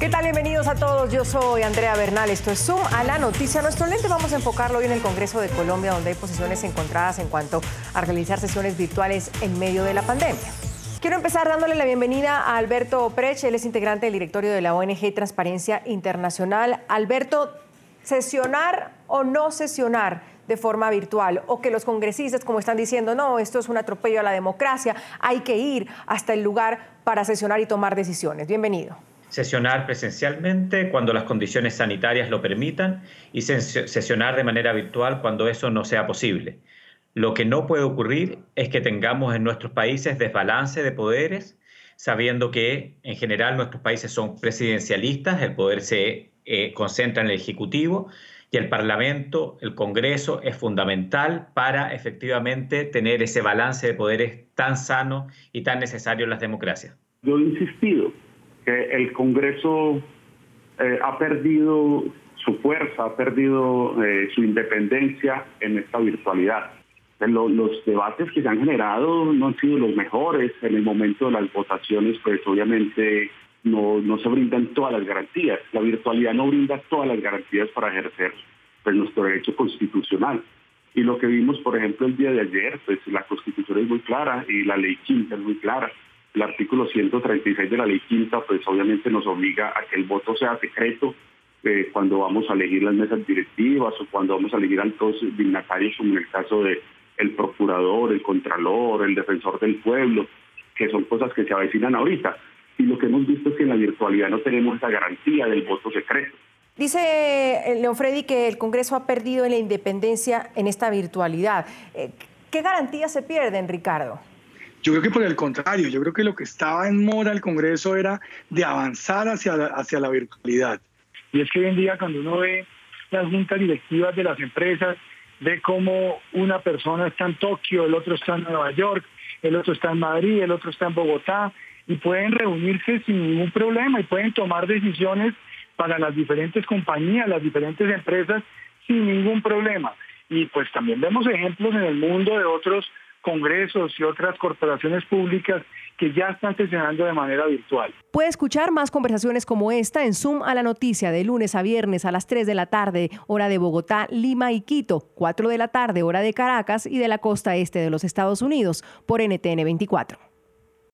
¿Qué tal? Bienvenidos a todos. Yo soy Andrea Bernal. Esto es Zoom a la noticia. Nuestro lente vamos a enfocarlo hoy en el Congreso de Colombia, donde hay posiciones encontradas en cuanto a realizar sesiones virtuales en medio de la pandemia. Quiero empezar dándole la bienvenida a Alberto Prech. Él es integrante del directorio de la ONG Transparencia Internacional. Alberto, sesionar o no sesionar de forma virtual o que los congresistas, como están diciendo, no, esto es un atropello a la democracia, hay que ir hasta el lugar para sesionar y tomar decisiones. Bienvenido sesionar presencialmente cuando las condiciones sanitarias lo permitan y sesionar de manera virtual cuando eso no sea posible. Lo que no puede ocurrir es que tengamos en nuestros países desbalance de poderes, sabiendo que en general nuestros países son presidencialistas, el poder se eh, concentra en el Ejecutivo y el Parlamento, el Congreso, es fundamental para efectivamente tener ese balance de poderes tan sano y tan necesario en las democracias. Yo he insistido que el Congreso eh, ha perdido su fuerza, ha perdido eh, su independencia en esta virtualidad. los debates que se han generado no han sido los mejores. En el momento de las votaciones, pues obviamente no, no se brindan todas las garantías. La virtualidad no brinda todas las garantías para ejercer pues, nuestro derecho constitucional. Y lo que vimos, por ejemplo, el día de ayer, pues la Constitución es muy clara y la ley quinta es muy clara el artículo 136 de la ley quinta, pues obviamente nos obliga a que el voto sea secreto eh, cuando vamos a elegir las mesas directivas o cuando vamos a elegir altos dignatarios, como en el caso de el procurador, el contralor, el defensor del pueblo, que son cosas que se avecinan ahorita. Y lo que hemos visto es que en la virtualidad no tenemos esa garantía del voto secreto. Dice eh, León Freddy que el Congreso ha perdido en la independencia en esta virtualidad. Eh, ¿Qué garantías se pierden, Ricardo? Yo creo que por el contrario, yo creo que lo que estaba en mora el Congreso era de avanzar hacia la, hacia la virtualidad. Y es que hoy en día cuando uno ve las juntas directivas de las empresas, ve cómo una persona está en Tokio, el otro está en Nueva York, el otro está en Madrid, el otro está en Bogotá, y pueden reunirse sin ningún problema y pueden tomar decisiones para las diferentes compañías, las diferentes empresas, sin ningún problema. Y pues también vemos ejemplos en el mundo de otros congresos y otras corporaciones públicas que ya están sesionando de manera virtual. Puede escuchar más conversaciones como esta en Zoom a la noticia de lunes a viernes a las 3 de la tarde, hora de Bogotá, Lima y Quito, 4 de la tarde, hora de Caracas y de la costa este de los Estados Unidos, por NTN 24.